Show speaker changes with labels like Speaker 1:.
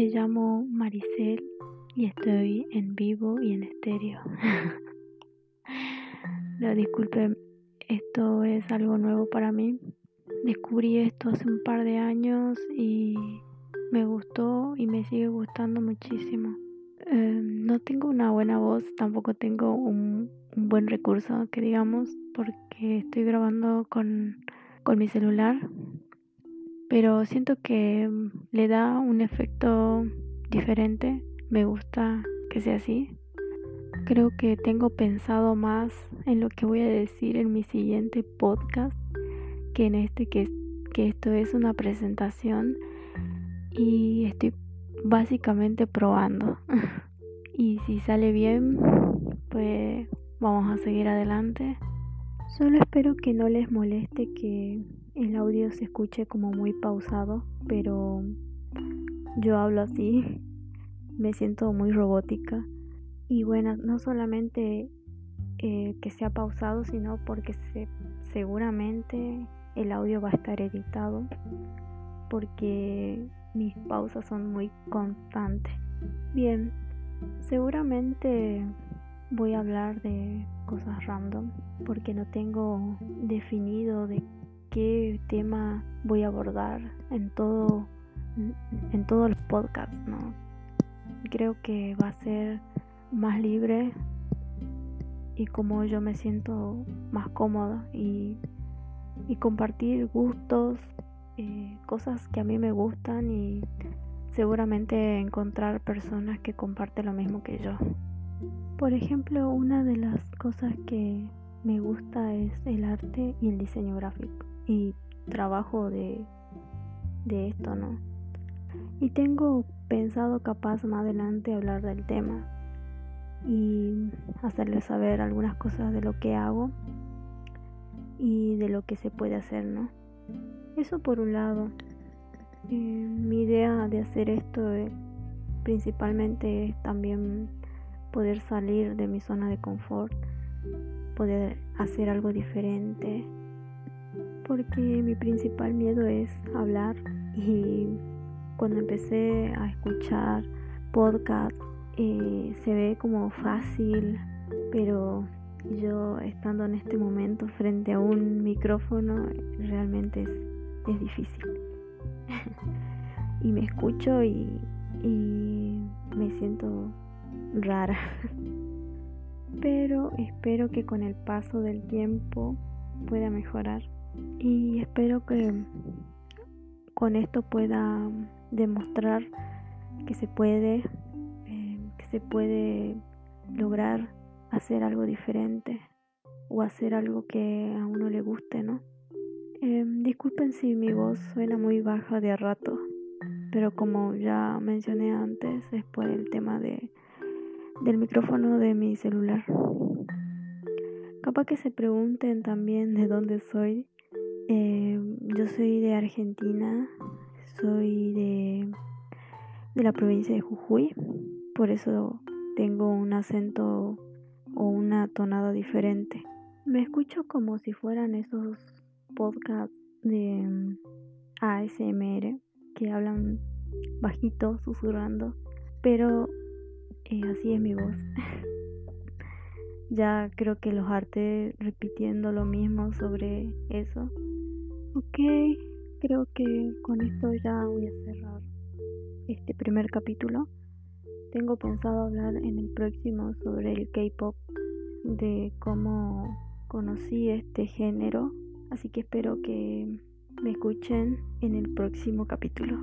Speaker 1: llamo Maricel y estoy en vivo y en estéreo. no, disculpen, esto es algo nuevo para mí. Descubrí esto hace un par de años y me gustó y me sigue gustando muchísimo. Em, no tengo una buena voz, tampoco tengo un, un, buen recurso, que digamos, porque estoy grabando con, con mi celular pero siento que mm, le da un efecto diferente. Me gusta que sea así. Creo que tengo pensado más en lo que voy a decir en mi siguiente podcast que en este que, que esto es una presentación y estoy básicamente probando. y si sale bien, pues vamos a seguir adelante. Solo espero que no les moleste que el audio se escuche como muy pausado, pero yo hablo así, me siento muy robótica. Y bueno, no solamente eh, que sea pausado, sino porque seguramente el audio va a estar editado, porque mis pausas son muy constantes. Bien, seguramente voy a hablar de cosas random, porque no tengo definido de qué tema voy a abordar en todo en todos los podcasts, ¿no? Creo que va a ser más libre y como yo me siento más cómoda y, y compartir gustos, eh, cosas que a mí me gustan y seguramente encontrar personas que comparten lo mismo que yo. Por ejemplo, una de las cosas que me gusta es el arte y el diseño gráfico y trabajo de, de esto, ¿no? Y tengo pensado capaz más adelante hablar del tema y hacerles saber algunas cosas de lo que hago y de lo que se puede hacer, ¿no? Eso por un lado. Eh, mi idea de hacer esto principalmente es también poder salir de mi zona de confort, poder hacer algo diferente, porque mi principal miedo es hablar y cuando empecé a escuchar podcast eh, se ve como fácil, pero yo estando en este momento frente a un micrófono realmente es, es difícil. y me escucho y, y me siento rara. pero espero que con el paso del tiempo pueda mejorar y espero que con esto pueda demostrar que se puede eh, que se puede lograr hacer algo diferente o hacer algo que a uno le guste no eh, disculpen si mi voz suena muy baja de rato pero como ya mencioné antes es por el tema de del micrófono de mi celular. Capaz que se pregunten también de dónde soy eh, yo soy de Argentina, soy de, de la provincia de Jujuy, por eso tengo un acento o una tonada diferente. Me escucho como si fueran esos podcasts de ASMR que hablan bajito, susurrando, pero eh, así es mi voz. ya creo que los harté repitiendo lo mismo sobre eso. Ok, creo que con esto ya voy a cerrar este primer capítulo. Tengo pensado hablar en el próximo sobre el K-Pop, de cómo conocí este género, así que espero que me escuchen en el próximo capítulo.